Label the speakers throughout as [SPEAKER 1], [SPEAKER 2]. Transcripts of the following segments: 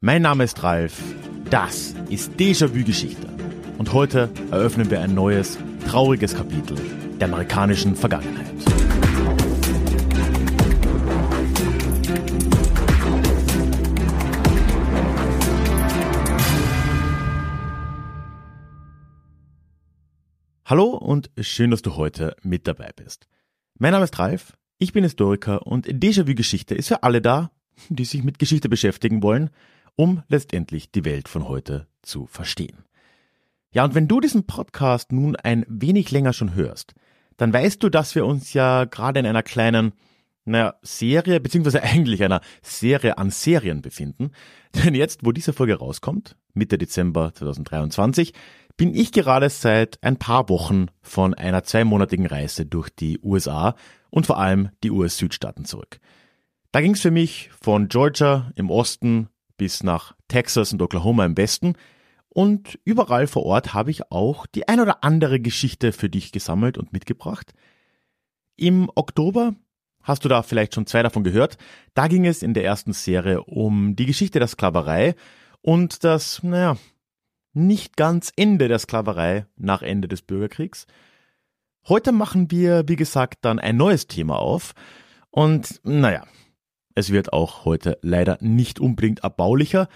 [SPEAKER 1] Mein Name ist Ralf. Das ist Déjà-vu Geschichte. Und heute eröffnen wir ein neues, trauriges Kapitel der amerikanischen Vergangenheit. Hallo und schön, dass du heute mit dabei bist. Mein Name ist Ralf, ich bin Historiker und Déjà-vu Geschichte ist für alle da, die sich mit Geschichte beschäftigen wollen, um letztendlich die Welt von heute zu verstehen. Ja, und wenn du diesen Podcast nun ein wenig länger schon hörst, dann weißt du, dass wir uns ja gerade in einer kleinen, naja, Serie, beziehungsweise eigentlich einer Serie an Serien befinden. Denn jetzt, wo diese Folge rauskommt, Mitte Dezember 2023, bin ich gerade seit ein paar Wochen von einer zweimonatigen Reise durch die USA und vor allem die US-Südstaaten zurück. Da ging es für mich von Georgia im Osten bis nach Texas und Oklahoma im Westen und überall vor Ort habe ich auch die ein oder andere Geschichte für dich gesammelt und mitgebracht. Im Oktober hast du da vielleicht schon zwei davon gehört. Da ging es in der ersten Serie um die Geschichte der Sklaverei und das, naja, nicht ganz Ende der Sklaverei nach Ende des Bürgerkriegs. Heute machen wir, wie gesagt, dann ein neues Thema auf. Und naja, es wird auch heute leider nicht unbedingt erbaulicher.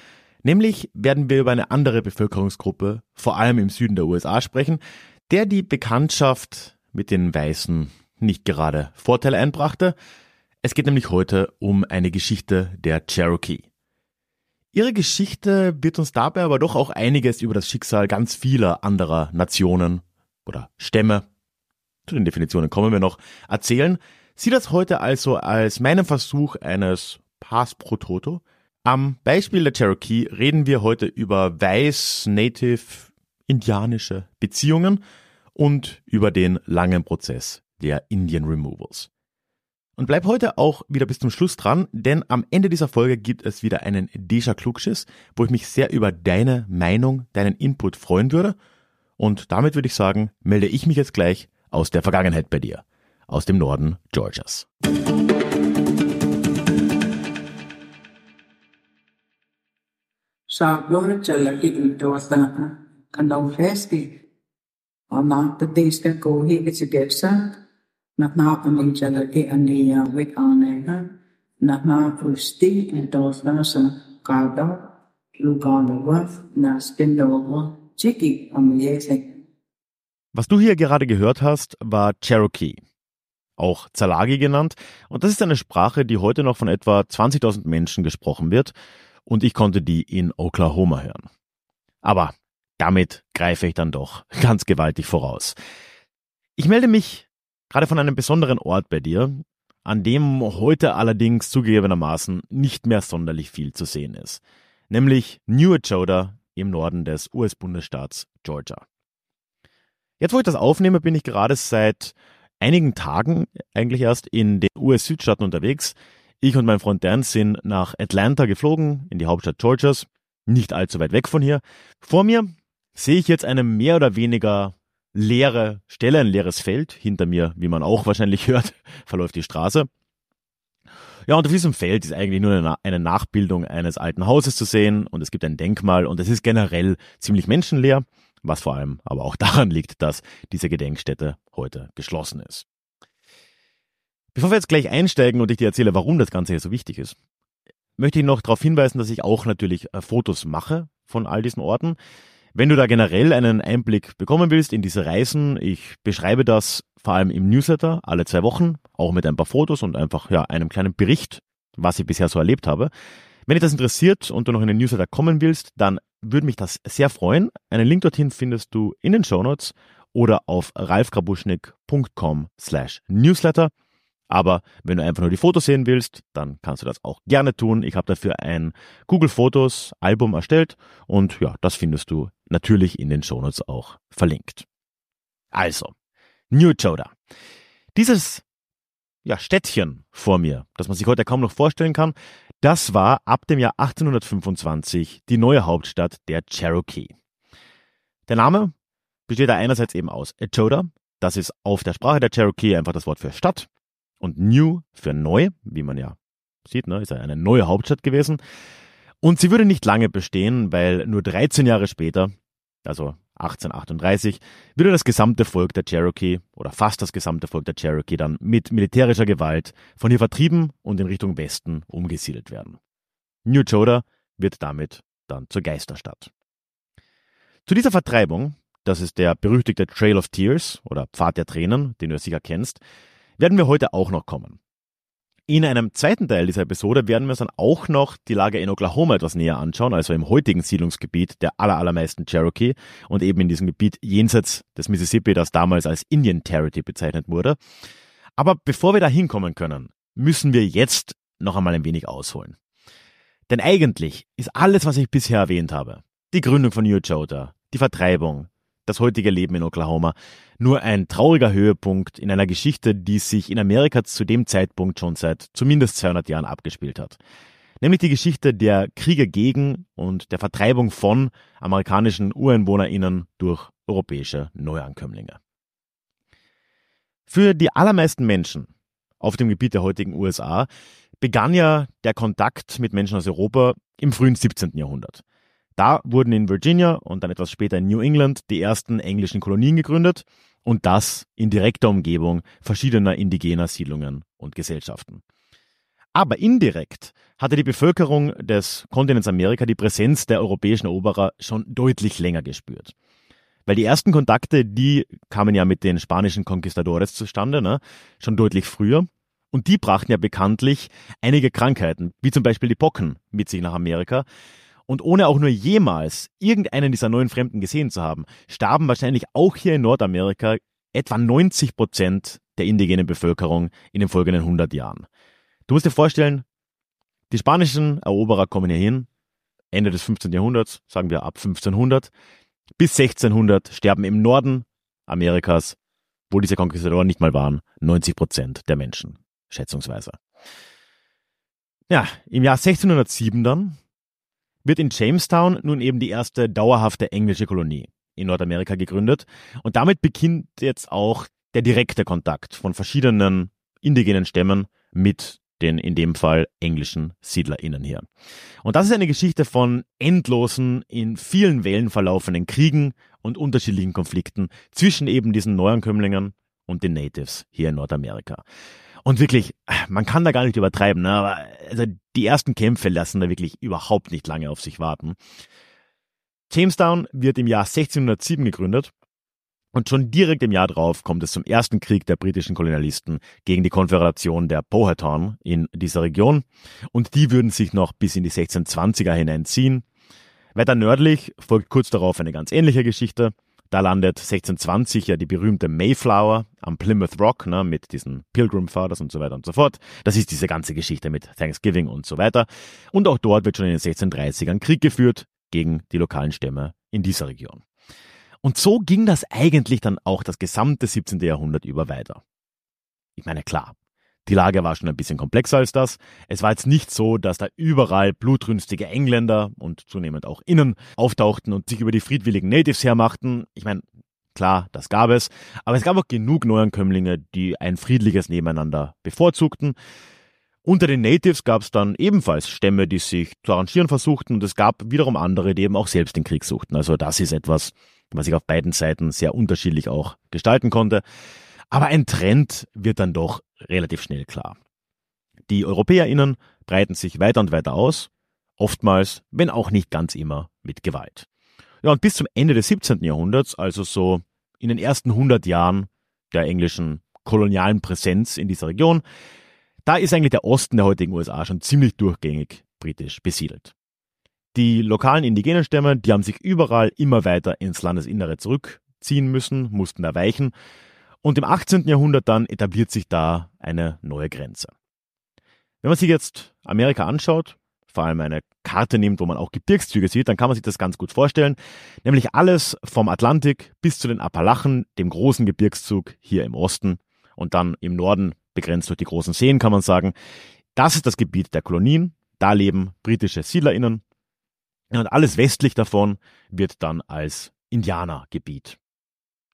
[SPEAKER 1] Nämlich werden wir über eine andere Bevölkerungsgruppe, vor allem im Süden der USA, sprechen, der die Bekanntschaft mit den Weißen nicht gerade Vorteile einbrachte. Es geht nämlich heute um eine Geschichte der Cherokee. Ihre Geschichte wird uns dabei aber doch auch einiges über das Schicksal ganz vieler anderer Nationen oder Stämme, zu den Definitionen kommen wir noch, erzählen. Sieh das heute also als meinen Versuch eines Pass pro Toto. Am Beispiel der Cherokee reden wir heute über weiß-native indianische Beziehungen und über den langen Prozess der Indian Removals. Und bleib heute auch wieder bis zum Schluss dran, denn am Ende dieser Folge gibt es wieder einen Deja Klugschiss, wo ich mich sehr über deine Meinung, deinen Input freuen würde. Und damit würde ich sagen, melde ich mich jetzt gleich aus der Vergangenheit bei dir, aus dem Norden Georgias. Was du hier gerade gehört hast, war Cherokee, auch Zalagi genannt, und das ist eine Sprache, die heute noch von etwa 20.000 Menschen gesprochen wird, und ich konnte die in Oklahoma hören. Aber damit greife ich dann doch ganz gewaltig voraus. Ich melde mich gerade von einem besonderen Ort bei dir, an dem heute allerdings zugegebenermaßen nicht mehr sonderlich viel zu sehen ist, nämlich New Echota im Norden des US-Bundesstaats Georgia. Jetzt, wo ich das aufnehme, bin ich gerade seit einigen Tagen eigentlich erst in den US-Südstaaten unterwegs. Ich und mein Freund Dan sind nach Atlanta geflogen, in die Hauptstadt Georgias, nicht allzu weit weg von hier. Vor mir sehe ich jetzt eine mehr oder weniger leere Stelle, ein leeres Feld. Hinter mir, wie man auch wahrscheinlich hört, verläuft die Straße. Ja, und auf diesem Feld ist eigentlich nur eine Nachbildung eines alten Hauses zu sehen und es gibt ein Denkmal und es ist generell ziemlich menschenleer was vor allem aber auch daran liegt, dass diese Gedenkstätte heute geschlossen ist. Bevor wir jetzt gleich einsteigen und ich dir erzähle, warum das Ganze hier so wichtig ist, möchte ich noch darauf hinweisen, dass ich auch natürlich äh, Fotos mache von all diesen Orten. Wenn du da generell einen Einblick bekommen willst in diese Reisen, ich beschreibe das vor allem im Newsletter alle zwei Wochen, auch mit ein paar Fotos und einfach ja einem kleinen Bericht, was ich bisher so erlebt habe. Wenn dich das interessiert und du noch in den Newsletter kommen willst, dann würde mich das sehr freuen. Einen Link dorthin findest du in den Show Notes oder auf ralfgrabuschnick.com slash newsletter. Aber wenn du einfach nur die Fotos sehen willst, dann kannst du das auch gerne tun. Ich habe dafür ein Google Fotos Album erstellt und ja, das findest du natürlich in den Shownotes auch verlinkt. Also, New Joda. Dieses ja, Städtchen vor mir, das man sich heute kaum noch vorstellen kann, das war ab dem Jahr 1825 die neue Hauptstadt der Cherokee. Der Name besteht da einerseits eben aus Echoda, das ist auf der Sprache der Cherokee einfach das Wort für Stadt und New für neu, wie man ja sieht, ne, ist eine neue Hauptstadt gewesen. Und sie würde nicht lange bestehen, weil nur 13 Jahre später, also 1838, würde das gesamte Volk der Cherokee oder fast das gesamte Volk der Cherokee dann mit militärischer Gewalt von hier vertrieben und in Richtung Westen umgesiedelt werden. New Joda wird damit dann zur Geisterstadt. Zu dieser Vertreibung, das ist der berüchtigte Trail of Tears oder Pfad der Tränen, den du sicher kennst, werden wir heute auch noch kommen. In einem zweiten Teil dieser Episode werden wir uns dann auch noch die Lage in Oklahoma etwas näher anschauen, also im heutigen Siedlungsgebiet der allermeisten Cherokee und eben in diesem Gebiet jenseits des Mississippi, das damals als Indian Territory bezeichnet wurde. Aber bevor wir da hinkommen können, müssen wir jetzt noch einmal ein wenig ausholen. Denn eigentlich ist alles, was ich bisher erwähnt habe, die Gründung von New Jota, die Vertreibung, das heutige Leben in Oklahoma nur ein trauriger Höhepunkt in einer Geschichte, die sich in Amerika zu dem Zeitpunkt schon seit zumindest 200 Jahren abgespielt hat. Nämlich die Geschichte der Kriege gegen und der Vertreibung von amerikanischen UreinwohnerInnen durch europäische Neuankömmlinge. Für die allermeisten Menschen auf dem Gebiet der heutigen USA begann ja der Kontakt mit Menschen aus Europa im frühen 17. Jahrhundert. Da wurden in Virginia und dann etwas später in New England die ersten englischen Kolonien gegründet und das in direkter Umgebung verschiedener indigener Siedlungen und Gesellschaften. Aber indirekt hatte die Bevölkerung des Kontinents Amerika die Präsenz der europäischen Eroberer schon deutlich länger gespürt. Weil die ersten Kontakte, die kamen ja mit den spanischen Conquistadores zustande, ne? schon deutlich früher. Und die brachten ja bekanntlich einige Krankheiten, wie zum Beispiel die Pocken, mit sich nach Amerika, und ohne auch nur jemals irgendeinen dieser neuen Fremden gesehen zu haben, starben wahrscheinlich auch hier in Nordamerika etwa 90 Prozent der indigenen Bevölkerung in den folgenden 100 Jahren. Du musst dir vorstellen, die spanischen Eroberer kommen hier hin, Ende des 15. Jahrhunderts, sagen wir ab 1500, bis 1600 sterben im Norden Amerikas, wo diese Konquistadoren nicht mal waren, 90 Prozent der Menschen, schätzungsweise. Ja, im Jahr 1607 dann wird in Jamestown nun eben die erste dauerhafte englische Kolonie in Nordamerika gegründet. Und damit beginnt jetzt auch der direkte Kontakt von verschiedenen indigenen Stämmen mit den in dem Fall englischen SiedlerInnen hier. Und das ist eine Geschichte von endlosen, in vielen Wellen verlaufenden Kriegen und unterschiedlichen Konflikten zwischen eben diesen Neuankömmlingen und den Natives hier in Nordamerika. Und wirklich, man kann da gar nicht übertreiben, ne? aber also die ersten Kämpfe lassen da wirklich überhaupt nicht lange auf sich warten. Jamestown wird im Jahr 1607 gegründet und schon direkt im Jahr darauf kommt es zum ersten Krieg der britischen Kolonialisten gegen die Konföderation der Powhatan in dieser Region und die würden sich noch bis in die 1620er hineinziehen. Weiter nördlich folgt kurz darauf eine ganz ähnliche Geschichte. Da landet 1620 ja die berühmte Mayflower am Plymouth Rock ne, mit diesen Pilgrim Fathers und so weiter und so fort. Das ist diese ganze Geschichte mit Thanksgiving und so weiter. Und auch dort wird schon in den 1630ern Krieg geführt gegen die lokalen Stämme in dieser Region. Und so ging das eigentlich dann auch das gesamte 17. Jahrhundert über weiter. Ich meine, klar, die Lage war schon ein bisschen komplexer als das. Es war jetzt nicht so, dass da überall blutrünstige Engländer und zunehmend auch Innen auftauchten und sich über die friedwilligen Natives hermachten. Ich meine, klar, das gab es, aber es gab auch genug Neuankömmlinge, die ein friedliches Nebeneinander bevorzugten. Unter den Natives gab es dann ebenfalls Stämme, die sich zu arrangieren versuchten und es gab wiederum andere, die eben auch selbst den Krieg suchten. Also das ist etwas, was sich auf beiden Seiten sehr unterschiedlich auch gestalten konnte. Aber ein Trend wird dann doch relativ schnell klar. Die EuropäerInnen breiten sich weiter und weiter aus, oftmals, wenn auch nicht ganz immer, mit Gewalt. Ja, und bis zum Ende des 17. Jahrhunderts, also so in den ersten 100 Jahren der englischen kolonialen Präsenz in dieser Region, da ist eigentlich der Osten der heutigen USA schon ziemlich durchgängig britisch besiedelt. Die lokalen indigenen Stämme, die haben sich überall immer weiter ins Landesinnere zurückziehen müssen, mussten da weichen Und im 18. Jahrhundert dann etabliert sich da eine neue Grenze. Wenn man sich jetzt Amerika anschaut, vor allem eine Karte nimmt, wo man auch Gebirgszüge sieht, dann kann man sich das ganz gut vorstellen. Nämlich alles vom Atlantik bis zu den Appalachen, dem großen Gebirgszug hier im Osten und dann im Norden begrenzt durch die großen Seen, kann man sagen. Das ist das Gebiet der Kolonien. Da leben britische SiedlerInnen. Und alles westlich davon wird dann als Indianergebiet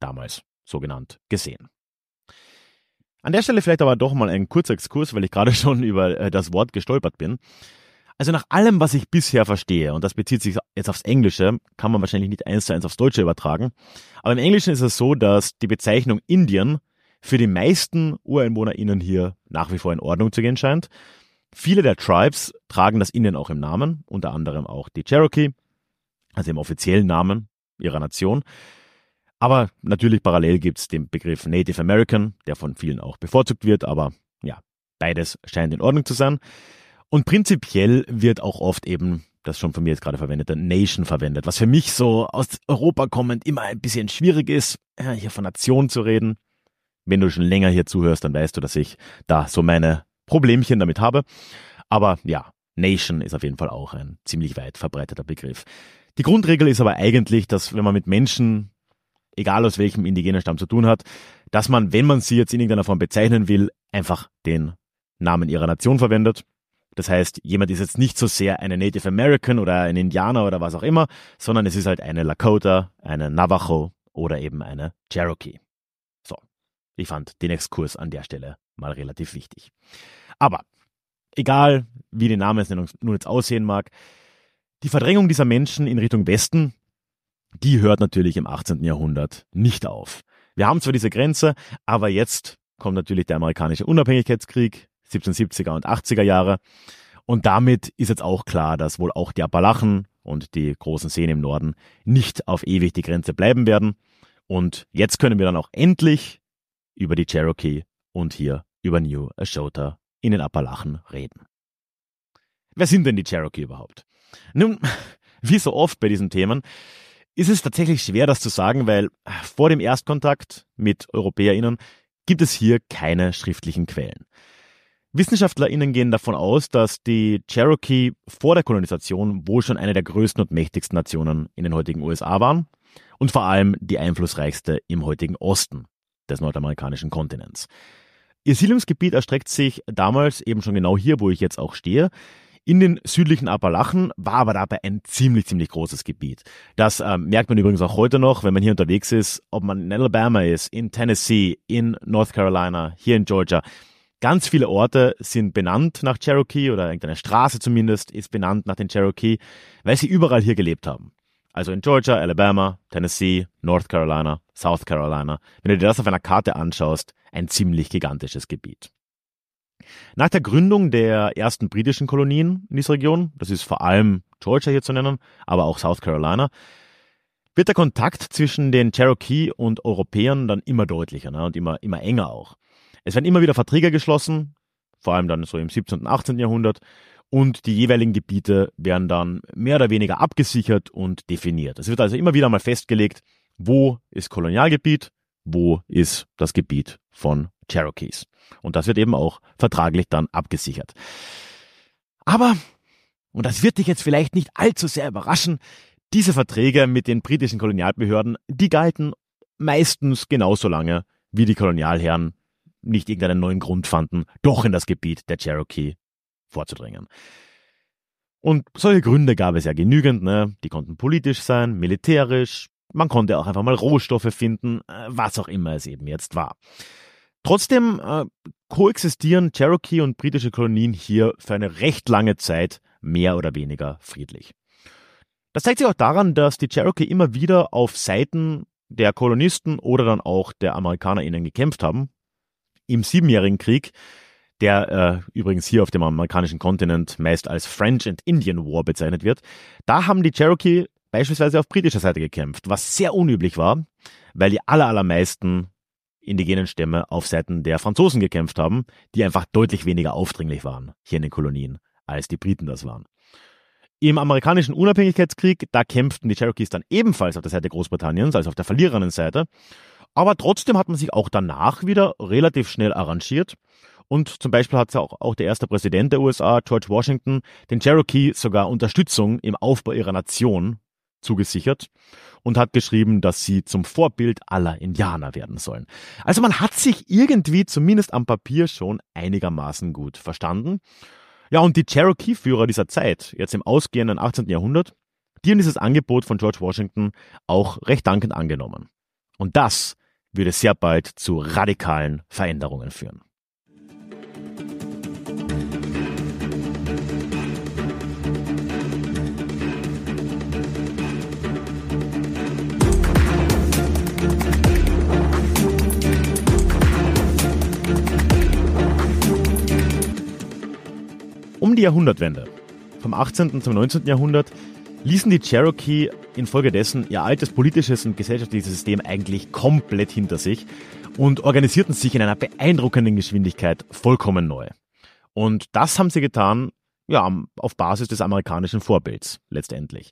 [SPEAKER 1] damals so genannt gesehen. An der Stelle vielleicht aber doch mal ein kurzer Exkurs, weil ich gerade schon über äh, das Wort gestolpert bin. Also nach allem, was ich bisher verstehe, und das bezieht sich jetzt aufs Englische, kann man wahrscheinlich nicht eins zu eins aufs Deutsche übertragen, aber im Englischen ist es so, dass die Bezeichnung Indien für die meisten UreinwohnerInnen hier nach wie vor in Ordnung zu gehen scheint. Viele der Tribes tragen das Indien auch im Namen, unter anderem auch die Cherokee, also im offiziellen Namen ihrer Nation. Aber natürlich parallel gibt es den Begriff Native American, der von vielen auch bevorzugt wird, aber ja, beides scheint in Ordnung zu sein. Und prinzipiell wird auch oft eben das schon von mir jetzt gerade verwendete Nation verwendet, was für mich so aus Europa kommend immer ein bisschen schwierig ist, hier von Nation zu reden. Wenn du schon länger hier zuhörst, dann weißt du, dass ich da so meine Problemchen damit habe. Aber ja, Nation ist auf jeden Fall auch ein ziemlich weit verbreiteter Begriff. Die Grundregel ist aber eigentlich, dass wenn man mit Menschen, egal aus welchem indigenen Stamm zu tun hat, dass man, wenn man sie jetzt in irgendeiner Form bezeichnen will, einfach den Namen ihrer Nation verwendet. Das heißt, jemand ist jetzt nicht so sehr eine Native American oder ein Indianer oder was auch immer, sondern es ist halt eine Lakota, eine Navajo oder eben eine Cherokee. So, ich fand den Exkurs an der Stelle mal relativ wichtig. Aber egal, wie die Namensnennung nun jetzt aussehen mag, die Verdrängung dieser Menschen in Richtung Westen, die hört natürlich im 18. Jahrhundert nicht auf. Wir haben zwar diese Grenze, aber jetzt kommt natürlich der amerikanische Unabhängigkeitskrieg, 1770er und 80er Jahre. Und damit ist jetzt auch klar, dass wohl auch die Appalachen und die großen Seen im Norden nicht auf ewig die Grenze bleiben werden. Und jetzt können wir dann auch endlich über die Cherokee und hier über New Ashota in den Appalachen reden. Wer sind denn die Cherokee überhaupt? Nun, wie so oft bei diesen Themen, ist es tatsächlich schwer, das zu sagen, weil vor dem Erstkontakt mit EuropäerInnen gibt es hier keine schriftlichen Quellen. WissenschaftlerInnen gehen davon aus, dass die Cherokee vor der Kolonisation wohl schon eine der größten und mächtigsten Nationen in den heutigen USA waren und vor allem die einflussreichste im heutigen Osten des nordamerikanischen Kontinents. Ihr Siedlungsgebiet erstreckt sich damals eben schon genau hier, wo ich jetzt auch stehe, in den südlichen Appalachen, war aber dabei ein ziemlich, ziemlich großes Gebiet. Das ähm, merkt man übrigens auch heute noch, wenn man hier unterwegs ist, ob man in Alabama ist, in Tennessee, in North Carolina, hier in Georgia. Ganz viele Orte sind benannt nach Cherokee oder irgendeine Straße zumindest ist benannt nach den Cherokee, weil sie überall hier gelebt haben. Also in Georgia, Alabama, Tennessee, North Carolina, South Carolina. Wenn du dir das auf einer Karte anschaust, ein ziemlich gigantisches Gebiet. Nach der Gründung der ersten britischen Kolonien in dieser Region, das ist vor allem Georgia hier zu nennen, aber auch South Carolina, wird der Kontakt zwischen den Cherokee und Europäern dann immer deutlicher ne, und immer, immer enger auch. Es werden immer wieder Verträge geschlossen, vor allem dann so im 17. und 18. Jahrhundert, und die jeweiligen Gebiete werden dann mehr oder weniger abgesichert und definiert. Es wird also immer wieder mal festgelegt, wo ist Kolonialgebiet, wo ist das Gebiet von Cherokees. Und das wird eben auch vertraglich dann abgesichert. Aber, und das wird dich jetzt vielleicht nicht allzu sehr überraschen, diese Verträge mit den britischen Kolonialbehörden, die galten meistens genauso lange, wie die Kolonialherren nicht irgendeinen neuen Grund fanden, doch in das Gebiet der Cherokee vorzudringen. Und solche Gründe gab es ja genügend, ne? Die konnten politisch sein, militärisch, man konnte auch einfach mal Rohstoffe finden, äh, was auch immer es eben jetzt war. Trotzdem äh, koexistieren Cherokee und britische Kolonien hier für eine recht lange Zeit mehr oder weniger friedlich. Das zeigt sich auch daran, dass die Cherokee immer wieder auf Seiten der Kolonisten oder dann auch der AmerikanerInnen gekämpft haben, im Siebenjährigen Krieg, der äh, übrigens hier auf dem amerikanischen Kontinent meist als French and Indian War bezeichnet wird, da haben die Cherokee beispielsweise auf britischer Seite gekämpft, was sehr unüblich war, weil die aller, allermeisten indigenen Stämme auf Seiten der Franzosen gekämpft haben, die einfach deutlich weniger aufdringlich waren hier in den Kolonien, als die Briten das waren. Im amerikanischen Unabhängigkeitskrieg, da kämpften die Cherokees dann ebenfalls auf der Seite Großbritanniens, also auf der verlierenden Seite, Aber trotzdem hat man sich auch danach wieder relativ schnell arrangiert. Und zum Beispiel hat auch, auch der erste Präsident der USA, George Washington, den Cherokee sogar Unterstützung im Aufbau ihrer Nation zugesichert und hat geschrieben, dass sie zum Vorbild aller Indianer werden sollen. Also man hat sich irgendwie zumindest am Papier schon einigermaßen gut verstanden. Ja, und die Cherokee-Führer dieser Zeit, jetzt im ausgehenden 18. Jahrhundert, die haben dieses Angebot von George Washington auch recht dankend angenommen. Und das würde sehr bald zu radikalen Veränderungen führen. Die Jahrhundertwende, vom 18. zum 19. Jahrhundert, ließen die Cherokee infolgedessen ihr altes politisches und gesellschaftliches System eigentlich komplett hinter sich und organisierten sich in einer beeindruckenden Geschwindigkeit vollkommen neu. Und das haben sie getan, ja, auf Basis des amerikanischen Vorbilds letztendlich.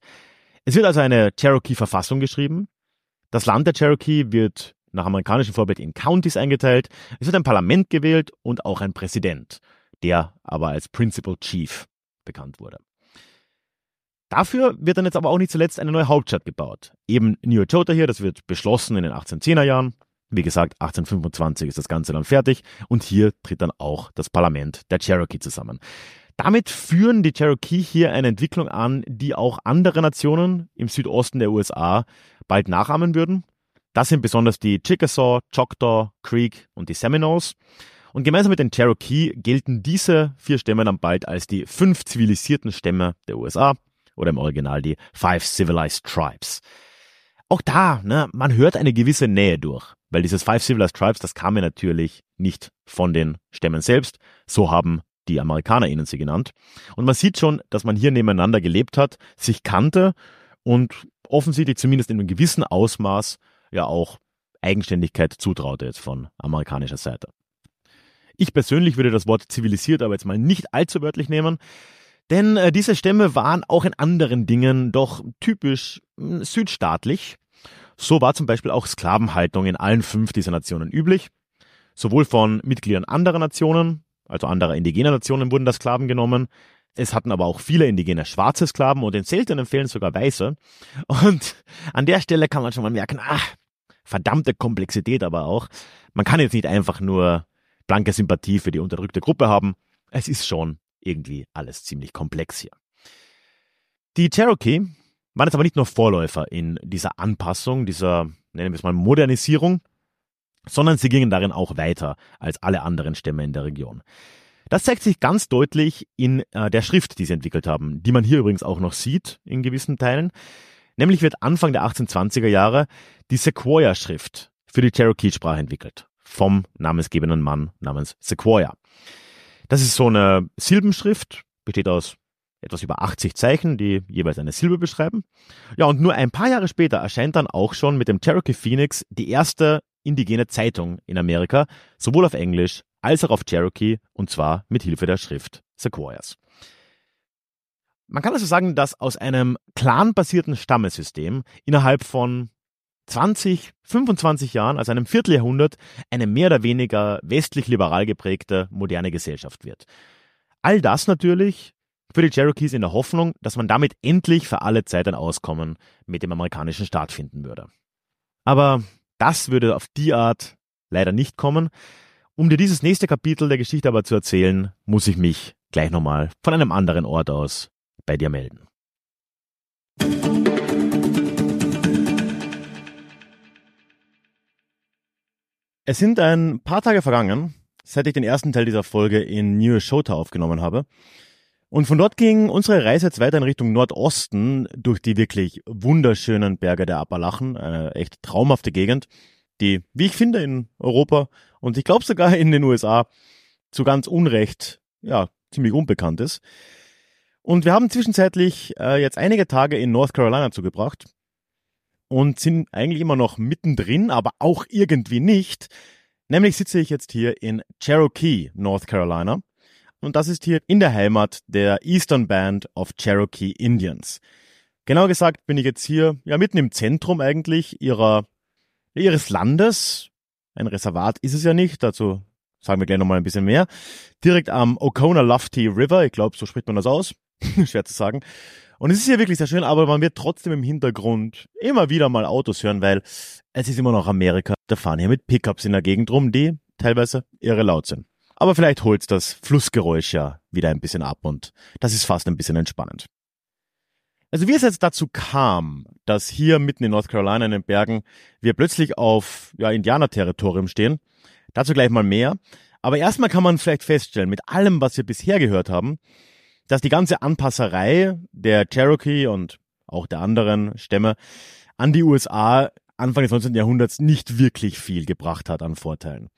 [SPEAKER 1] Es wird also eine Cherokee-Verfassung geschrieben. Das Land der Cherokee wird nach amerikanischem Vorbild in Counties eingeteilt. Es wird ein Parlament gewählt und auch ein Präsident der aber als Principal Chief bekannt wurde. Dafür wird dann jetzt aber auch nicht zuletzt eine neue Hauptstadt gebaut. Eben New Echota hier, das wird beschlossen in den 1810er Jahren. Wie gesagt, 1825 ist das Ganze dann fertig und hier tritt dann auch das Parlament der Cherokee zusammen. Damit führen die Cherokee hier eine Entwicklung an, die auch andere Nationen im Südosten der USA bald nachahmen würden. Das sind besonders die Chickasaw, Choctaw, Creek und die Seminoles. Und gemeinsam mit den Cherokee gelten diese vier Stämme dann bald als die fünf zivilisierten Stämme der USA oder im Original die Five Civilized Tribes. Auch da, ne, man hört eine gewisse Nähe durch, weil dieses Five Civilized Tribes, das kam ja natürlich nicht von den Stämmen selbst, so haben die Amerikaner ihnen sie genannt. Und man sieht schon, dass man hier nebeneinander gelebt hat, sich kannte und offensichtlich zumindest in einem gewissen Ausmaß ja auch Eigenständigkeit zutraute jetzt von amerikanischer Seite. Ich persönlich würde das Wort zivilisiert aber jetzt mal nicht allzu wörtlich nehmen. Denn äh, diese Stämme waren auch in anderen Dingen doch typisch äh, südstaatlich. So war zum Beispiel auch Sklavenhaltung in allen fünf dieser Nationen üblich. Sowohl von Mitgliedern anderer Nationen, also anderer indigener Nationen wurden da Sklaven genommen. Es hatten aber auch viele indigene schwarze Sklaven und in seltenen Fällen sogar weiße. Und an der Stelle kann man schon mal merken, ach, verdammte Komplexität aber auch. Man kann jetzt nicht einfach nur blanke Sympathie für die unterdrückte Gruppe haben. Es ist schon irgendwie alles ziemlich komplex hier. Die Cherokee waren jetzt aber nicht nur Vorläufer in dieser Anpassung, dieser, nennen wir es mal, Modernisierung, sondern sie gingen darin auch weiter als alle anderen Stämme in der Region. Das zeigt sich ganz deutlich in äh, der Schrift, die sie entwickelt haben, die man hier übrigens auch noch sieht in gewissen Teilen. Nämlich wird Anfang der 1820er Jahre die Sequoia-Schrift für die Cherokee-Sprache entwickelt vom namensgebenden Mann namens Sequoia. Das ist so eine Silbenschrift, besteht aus etwas über 80 Zeichen, die jeweils eine Silbe beschreiben. Ja, und nur ein paar Jahre später erscheint dann auch schon mit dem Cherokee Phoenix die erste indigene Zeitung in Amerika, sowohl auf Englisch als auch auf Cherokee, und zwar mit Hilfe der Schrift Sequoias. Man kann also sagen, dass aus einem clanbasierten Stammesystem innerhalb von 20, 25 Jahren, also einem Vierteljahrhundert, eine mehr oder weniger westlich-liberal geprägte moderne Gesellschaft wird. All das natürlich für die Cherokees in der Hoffnung, dass man damit endlich für alle Zeit ein Auskommen mit dem amerikanischen Staat finden würde. Aber das würde auf die Art leider nicht kommen. Um dir dieses nächste Kapitel der Geschichte aber zu erzählen, muss ich mich gleich nochmal von einem anderen Ort aus bei dir melden. Es sind ein paar Tage vergangen, seit ich den ersten Teil dieser Folge in New Shota aufgenommen habe. Und von dort ging unsere Reise jetzt weiter in Richtung Nordosten durch die wirklich wunderschönen Berge der Appalachen, eine echt traumhafte Gegend, die, wie ich finde, in Europa und ich glaube sogar in den USA zu ganz Unrecht, ja, ziemlich unbekannt ist. Und wir haben zwischenzeitlich äh, jetzt einige Tage in North Carolina zugebracht und sind eigentlich immer noch mittendrin, aber auch irgendwie nicht. Nämlich sitze ich jetzt hier in Cherokee, North Carolina. Und das ist hier in der Heimat der Eastern Band of Cherokee Indians. Genau gesagt bin ich jetzt hier, ja, mitten im Zentrum eigentlich ihrer ihres Landes. Ein Reservat ist es ja nicht, dazu sagen wir gleich nochmal ein bisschen mehr. Direkt am Oconee Lofty River, ich glaube, so spricht man das aus. Schwer zu sagen. Und es ist hier wirklich sehr schön, aber man wird trotzdem im Hintergrund immer wieder mal Autos hören, weil es ist immer noch Amerika. Da fahren hier mit Pickups in der Gegend rum, die teilweise irre laut sind. Aber vielleicht holt das Flussgeräusch ja wieder ein bisschen ab und das ist fast ein bisschen entspannend. Also wie es jetzt dazu kam, dass hier mitten in North Carolina in den Bergen wir plötzlich auf ja, Indianerterritorium stehen, dazu gleich mal mehr. Aber erstmal kann man vielleicht feststellen, mit allem, was wir bisher gehört haben, dass die ganze Anpasserei der Cherokee und auch der anderen Stämme an die USA Anfang des 19. Jahrhunderts nicht wirklich viel gebracht hat an Vorteilen.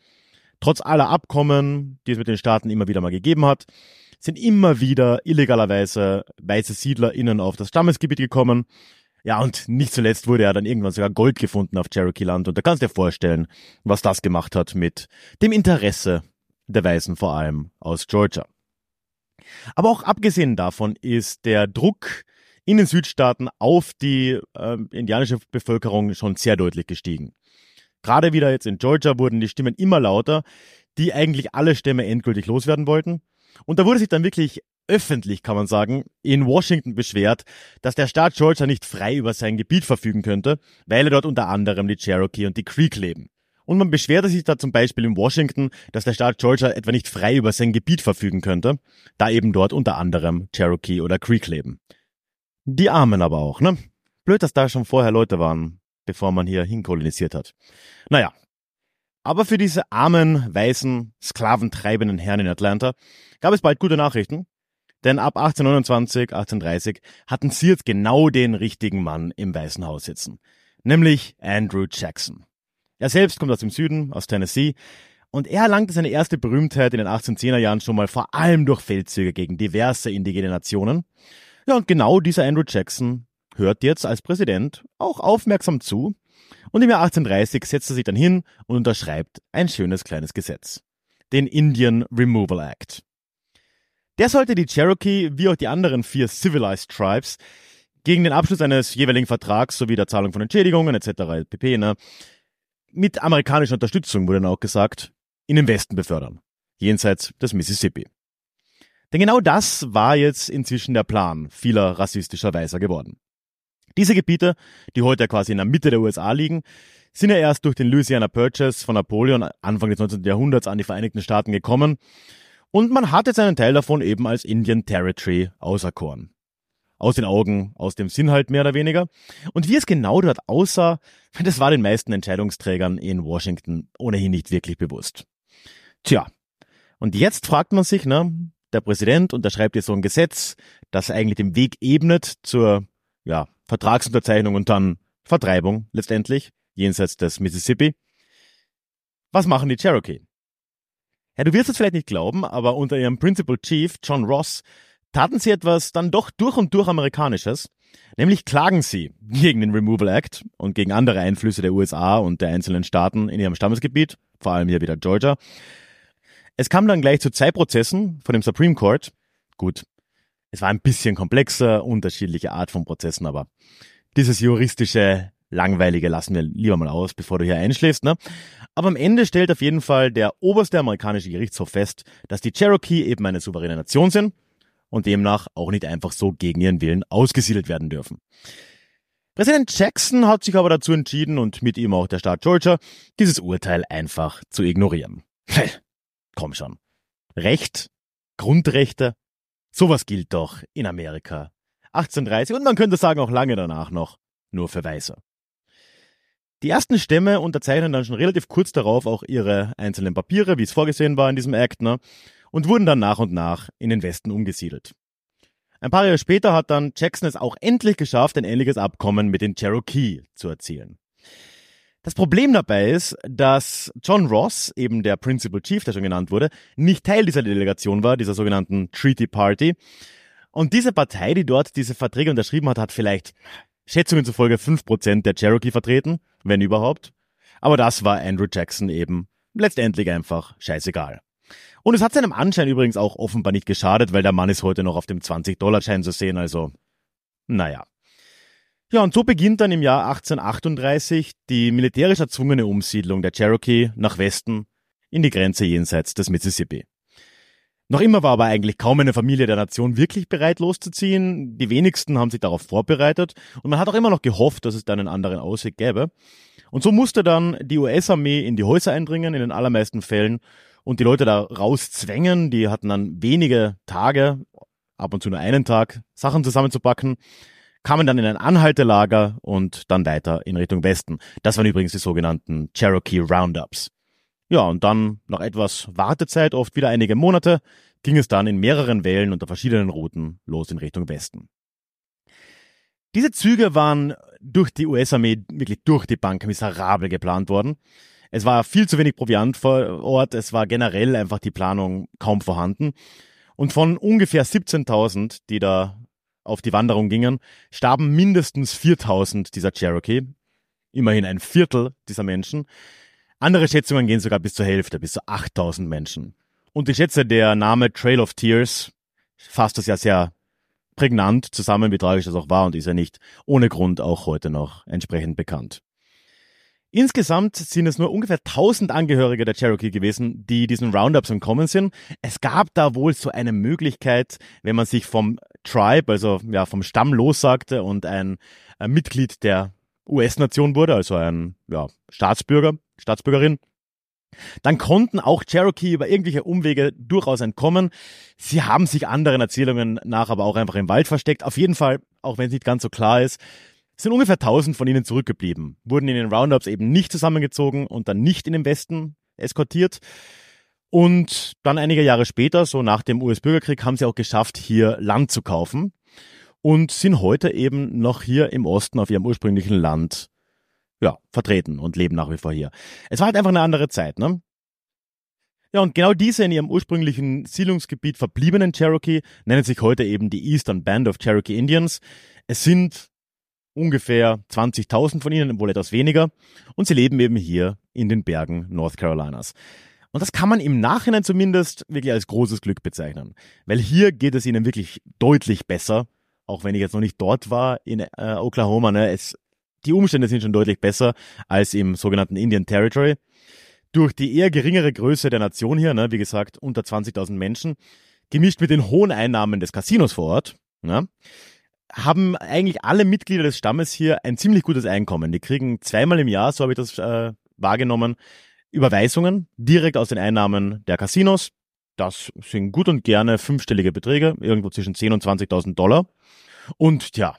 [SPEAKER 1] Trotz aller Abkommen, die es mit den Staaten immer wieder mal gegeben hat, sind immer wieder illegalerweise weiße SiedlerInnen auf das Stammesgebiet gekommen. Ja, und nicht zuletzt wurde ja dann irgendwann sogar Gold gefunden auf Cherokee-Land. Und da kannst du dir vorstellen, was das gemacht hat mit dem Interesse der Weißen vor allem aus Georgia. Aber auch abgesehen davon ist der Druck in den Südstaaten auf die äh, indianische Bevölkerung schon sehr deutlich gestiegen. Gerade wieder jetzt in Georgia wurden die Stimmen immer lauter, die eigentlich alle Stämme endgültig loswerden wollten. Und da wurde sich dann wirklich öffentlich, kann man sagen, in Washington beschwert, dass der Staat Georgia nicht frei über sein Gebiet verfügen könnte, weil er dort unter anderem die Cherokee und die Creek leben. Und man beschwerte sich da zum Beispiel in Washington, dass der Staat Georgia etwa nicht frei über sein Gebiet verfügen könnte, da eben dort unter anderem Cherokee oder Creek leben. Die Armen aber auch, ne? Blöd, dass da schon vorher Leute waren, bevor man hier hinkolonisiert hat. Naja. Aber für diese armen, weißen, sklaventreibenden Herren in Atlanta gab es bald gute Nachrichten, denn ab 1829, 1830 hatten sie jetzt genau den richtigen Mann im Weißen Haus sitzen, nämlich Andrew Jackson. Er selbst kommt aus dem Süden, aus Tennessee, und er erlangte seine erste Berühmtheit in den 1810er Jahren schon mal vor allem durch Feldzüge gegen diverse indigene Nationen. Ja, und genau dieser Andrew Jackson hört jetzt als Präsident auch aufmerksam zu und im Jahr 1830 setzt er sich dann hin und unterschreibt ein schönes kleines Gesetz. Den Indian Removal Act. Der sollte die Cherokee wie auch die anderen vier Civilized Tribes gegen den Abschluss eines jeweiligen Vertrags sowie der Zahlung von Entschädigungen etc. pp. Ne, mit amerikanischer Unterstützung, wurde dann auch gesagt, in den Westen befördern, jenseits des Mississippi. Denn genau das war jetzt inzwischen der Plan vieler rassistischer Weiser geworden. Diese Gebiete, die heute quasi in der Mitte der USA liegen, sind ja erst durch den Louisiana Purchase von Napoleon Anfang des 19. Jahrhunderts an die Vereinigten Staaten gekommen und man hat jetzt einen Teil davon eben als Indian Territory auserkoren aus den Augen, aus dem Sinn halt mehr oder weniger. Und wie es genau dort aussah, das war den meisten Entscheidungsträgern in Washington ohnehin nicht wirklich bewusst. Tja, und jetzt fragt man sich, ne, der Präsident unterschreibt jetzt so ein Gesetz, das eigentlich den Weg ebnet zur ja, Vertragsunterzeichnung und dann Vertreibung letztendlich, jenseits des Mississippi. Was machen die Cherokee? Ja, du wirst es vielleicht nicht glauben, aber unter ihrem Principal Chief John Ross taten sie etwas dann doch durch und durch Amerikanisches, nämlich klagen sie gegen den Removal Act und gegen andere Einflüsse der USA und der einzelnen Staaten in ihrem Stammesgebiet, vor allem hier wieder Georgia. Es kam dann gleich zu zwei Prozessen von dem Supreme Court. Gut, es war ein bisschen komplexer, unterschiedliche Art von Prozessen, aber dieses juristische Langweilige lassen wir lieber mal aus, bevor du hier einschläfst. Ne? Aber am Ende stellt auf jeden Fall der oberste amerikanische Gerichtshof fest, dass die Cherokee eben eine souveräne Nation sind und demnach auch nicht einfach so gegen ihren Willen ausgesiedelt werden dürfen. Präsident Jackson hat sich aber dazu entschieden und mit ihm auch der Staat Georgia, dieses Urteil einfach zu ignorieren. Komm schon. Recht, Grundrechte, sowas gilt doch in Amerika. 1830 und man könnte sagen auch lange danach noch, nur für Weiße. Die ersten Stämme unterzeichnen dann schon relativ kurz darauf auch ihre einzelnen Papiere, wie es vorgesehen war in diesem Act, ne? Und wurden dann nach und nach in den Westen umgesiedelt. Ein paar Jahre später hat dann Jackson es auch endlich geschafft, ein ähnliches Abkommen mit den Cherokee zu erzielen. Das Problem dabei ist, dass John Ross, eben der Principal Chief, der schon genannt wurde, nicht Teil dieser Delegation war, dieser sogenannten Treaty Party. Und diese Partei, die dort diese Verträge unterschrieben hat, hat vielleicht Schätzungen zufolge 5% der Cherokee vertreten, wenn überhaupt. Aber das war Andrew Jackson eben letztendlich einfach scheißegal. Und es hat seinem Anschein übrigens auch offenbar nicht geschadet, weil der Mann ist heute noch auf dem 20-Dollar-Schein zu sehen, also naja. Ja, und so beginnt dann im Jahr 1838 die militärisch erzwungene Umsiedlung der Cherokee nach Westen in die Grenze jenseits des Mississippi. Noch immer war aber eigentlich kaum eine Familie der Nation wirklich bereit loszuziehen. Die wenigsten haben sich darauf vorbereitet und man hat auch immer noch gehofft, dass es da einen anderen Ausweg gäbe. Und so musste dann die US-Armee in die Häuser eindringen, in den allermeisten Fällen, und die Leute da rauszwängen. Die hatten dann wenige Tage, ab und zu nur einen Tag, Sachen zusammenzupacken kamen dann in ein Anhaltelager und dann weiter in Richtung Westen. Das waren übrigens die sogenannten Cherokee Roundups. Ja, und dann nach etwas Wartezeit, oft wieder einige Monate, ging es dann in mehreren Wellen unter verschiedenen Routen los in Richtung Westen. Diese Züge waren durch die US-Armee wirklich durch die Bank miserabel geplant worden. Es war viel zu wenig Proviant vor Ort, es war generell einfach die Planung kaum vorhanden. Und von ungefähr 17.000, die da auf die Wanderung gingen, starben mindestens 4000 dieser Cherokee. Immerhin ein Viertel dieser Menschen. Andere Schätzungen gehen sogar bis zur Hälfte, bis zu 8000 Menschen. Und ich schätze, der Name Trail of Tears fasst das ja sehr prägnant zusammen, wie tragisch das auch war und ist ja nicht ohne Grund auch heute noch entsprechend bekannt. Insgesamt sind es nur ungefähr 1000 Angehörige der Cherokee gewesen, die diesen Roundups entkommen sind. Es gab da wohl so eine Möglichkeit, wenn man sich vom Tribe, also ja, vom Stamm lossagte und ein, ein Mitglied der US-Nation wurde, also ein ja, Staatsbürger, Staatsbürgerin, dann konnten auch Cherokee über irgendwelche Umwege durchaus entkommen. Sie haben sich anderen Erzählungen nach aber auch einfach im Wald versteckt. Auf jeden Fall, auch wenn es nicht ganz so klar ist, sind ungefähr 1000 von ihnen zurückgeblieben, wurden in den Roundups eben nicht zusammengezogen und dann nicht in den Westen eskortiert. Und dann einige Jahre später, so nach dem US-Bürgerkrieg, haben sie auch geschafft, hier Land zu kaufen und sind heute eben noch hier im Osten auf ihrem ursprünglichen Land ja, vertreten und leben nach wie vor hier. Es war halt einfach eine andere Zeit, ne? Ja, und genau diese in ihrem ursprünglichen Siedlungsgebiet verbliebenen Cherokee nennen sich heute eben die Eastern Band of Cherokee Indians. Es sind ungefähr 20.000 von ihnen, wohl etwas weniger. Und sie leben eben hier in den Bergen North Carolinas. Und das kann man im Nachhinein zumindest wirklich als großes Glück bezeichnen. Weil hier geht es ihnen wirklich deutlich besser. Auch wenn ich jetzt noch nicht dort war in äh, Oklahoma, ne, es, die Umstände sind schon deutlich besser als im sogenannten Indian Territory. Durch die eher geringere Größe der Nation hier, ne, wie gesagt, unter 20.000 Menschen, gemischt mit den hohen Einnahmen des Casinos vor Ort, ne, haben eigentlich alle Mitglieder des Stammes hier ein ziemlich gutes Einkommen. Die kriegen zweimal im Jahr, so habe ich das äh, wahrgenommen, Überweisungen direkt aus den Einnahmen der Casinos. Das sind gut und gerne fünfstellige Beträge, irgendwo zwischen 10.000 und 20.000 Dollar. Und ja,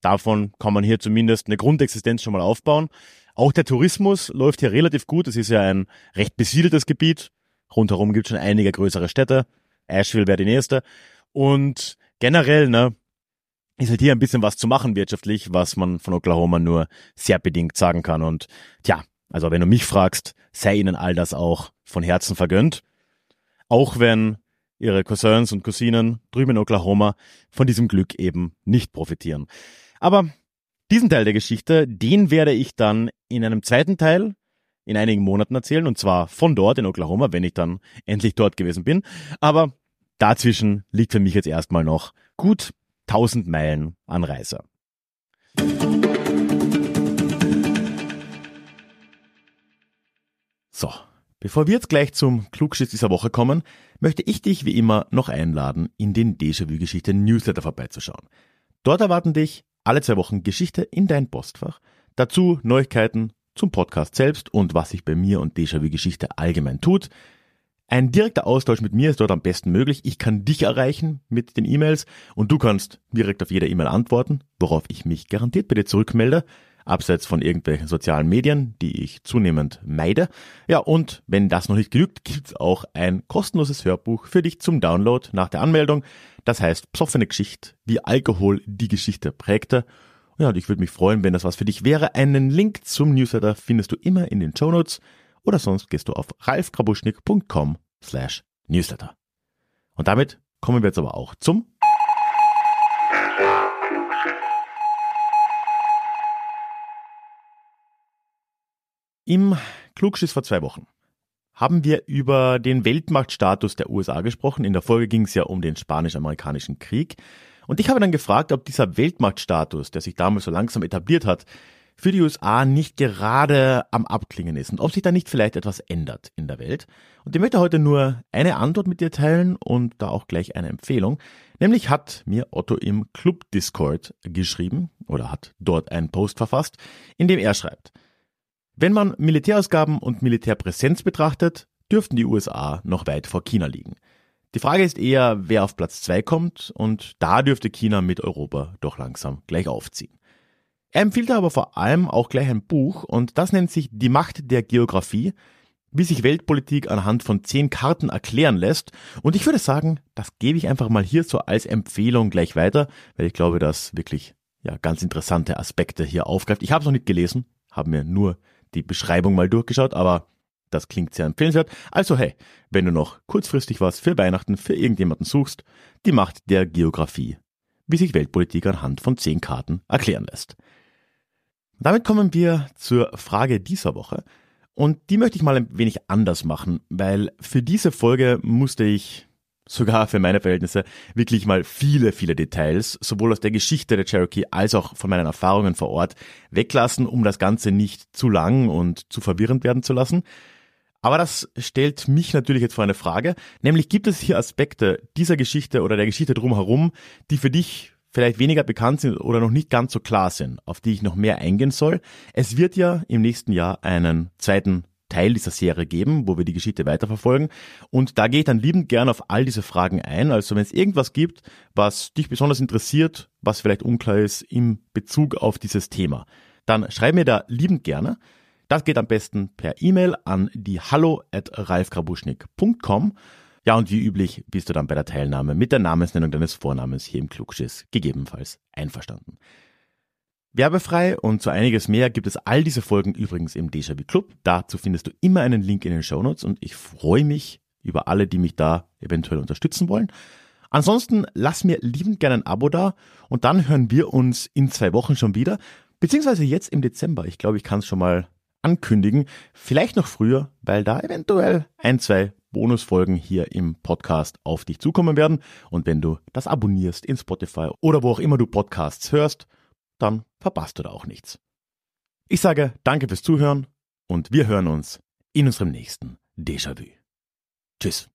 [SPEAKER 1] davon kann man hier zumindest eine Grundexistenz schon mal aufbauen. Auch der Tourismus läuft hier relativ gut. Es ist ja ein recht besiedeltes Gebiet. Rundherum gibt es schon einige größere Städte. Asheville wäre die nächste. Und generell, ne, ist halt hier ein bisschen was zu machen wirtschaftlich, was man von Oklahoma nur sehr bedingt sagen kann. Und tja, also wenn du mich fragst, sei ihnen all das auch von Herzen vergönnt. Auch wenn ihre Cousins und Cousinen drüben in Oklahoma von diesem Glück eben nicht profitieren. Aber diesen Teil der Geschichte, den werde ich dann in einem zweiten Teil in einigen Monaten erzählen, und zwar von dort in Oklahoma, wenn ich dann endlich dort gewesen bin. Aber dazwischen liegt für mich jetzt erstmal noch gut 1000 Meilen Anreise. So, bevor wir jetzt gleich zum Klugschiss dieser Woche kommen, möchte ich dich wie immer noch einladen, in den Déjà-vu-Geschichte Newsletter vorbeizuschauen. Dort erwarten dich alle zwei Wochen Geschichte in dein Postfach, dazu Neuigkeiten zum Podcast selbst und was sich bei mir und Déjà-vu-Geschichte allgemein tut, ein direkter Austausch mit mir ist dort am besten möglich. Ich kann dich erreichen mit den E-Mails und du kannst direkt auf jede E-Mail antworten, worauf ich mich garantiert bei dir zurückmelde, abseits von irgendwelchen sozialen Medien, die ich zunehmend meide. Ja, und wenn das noch nicht genügt, gibt's auch ein kostenloses Hörbuch für dich zum Download nach der Anmeldung. Das heißt Psoffene Geschichte, wie Alkohol die Geschichte prägte. Ja, und ich würde mich freuen, wenn das was für dich wäre. Einen Link zum Newsletter findest du immer in den Show Notes oder sonst gehst du auf ralfkrabuschnik.com slash newsletter. Und damit kommen wir jetzt aber auch zum Im Klugschiss vor zwei Wochen haben wir über den Weltmachtstatus der USA gesprochen. In der Folge ging es ja um den spanisch-amerikanischen Krieg. Und ich habe dann gefragt, ob dieser Weltmachtstatus, der sich damals so langsam etabliert hat, für die USA nicht gerade am Abklingen ist und ob sich da nicht vielleicht etwas ändert in der Welt. Und ich möchte heute nur eine Antwort mit dir teilen und da auch gleich eine Empfehlung. Nämlich hat mir Otto im Club Discord geschrieben oder hat dort einen Post verfasst, in dem er schreibt, wenn man Militärausgaben und Militärpräsenz betrachtet, dürften die USA noch weit vor China liegen. Die Frage ist eher, wer auf Platz zwei kommt und da dürfte China mit Europa doch langsam gleich aufziehen. Er empfiehlt aber vor allem auch gleich ein Buch und das nennt sich Die Macht der Geografie, wie sich Weltpolitik anhand von zehn Karten erklären lässt. Und ich würde sagen, das gebe ich einfach mal hier so als Empfehlung gleich weiter, weil ich glaube, dass wirklich ja ganz interessante Aspekte hier aufgreift. Ich habe es noch nicht gelesen, habe mir nur die Beschreibung mal durchgeschaut, aber das klingt sehr empfehlenswert. Also hey, wenn du noch kurzfristig was für Weihnachten für irgendjemanden suchst, die Macht der Geografie, wie sich Weltpolitik anhand von zehn Karten erklären lässt. Damit kommen wir zur Frage dieser Woche. Und die möchte ich mal ein wenig anders machen, weil für diese Folge musste ich sogar für meine Verhältnisse wirklich mal viele, viele Details, sowohl aus der Geschichte der Cherokee als auch von meinen Erfahrungen vor Ort, weglassen, um das Ganze nicht zu lang und zu verwirrend werden zu lassen. Aber das stellt mich natürlich jetzt vor eine Frage, nämlich gibt es hier Aspekte dieser Geschichte oder der Geschichte drumherum, die für dich vielleicht weniger bekannt sind oder noch nicht ganz so klar sind, auf die ich noch mehr eingehen soll. Es wird ja im nächsten Jahr einen zweiten Teil dieser Serie geben, wo wir die Geschichte weiterverfolgen. Und da gehe ich dann liebend gern auf all diese Fragen ein. Also wenn es irgendwas gibt, was dich besonders interessiert, was vielleicht unklar ist im Bezug auf dieses Thema, dann schreib mir da liebend gerne. Das geht am besten per E-Mail an die hallo at ralfgrabuschnik.com ja, und wie üblich bist du dann bei der Teilnahme mit der Namensnennung deines Vornamens hier im Klugschiss gegebenenfalls einverstanden. Werbefrei und so einiges mehr gibt es all diese Folgen übrigens im Déjà-vu Club. Dazu findest du immer einen Link in den Shownotes und ich freue mich über alle, die mich da eventuell unterstützen wollen. Ansonsten lass mir liebend gerne ein Abo da und dann hören wir uns in zwei Wochen schon wieder, beziehungsweise jetzt im Dezember. Ich glaube, ich kann es schon mal ankündigen. Vielleicht noch früher, weil da eventuell ein, zwei Bonusfolgen hier im Podcast auf dich zukommen werden. Und wenn du das abonnierst in Spotify oder wo auch immer du Podcasts hörst, dann verpasst du da auch nichts. Ich sage danke fürs Zuhören und wir hören uns in unserem nächsten Déjà-vu. Tschüss.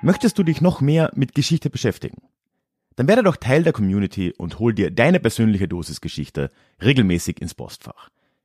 [SPEAKER 1] Möchtest du dich noch mehr mit Geschichte beschäftigen? Dann werde doch Teil der Community und hol dir deine persönliche Dosis Geschichte regelmäßig ins Postfach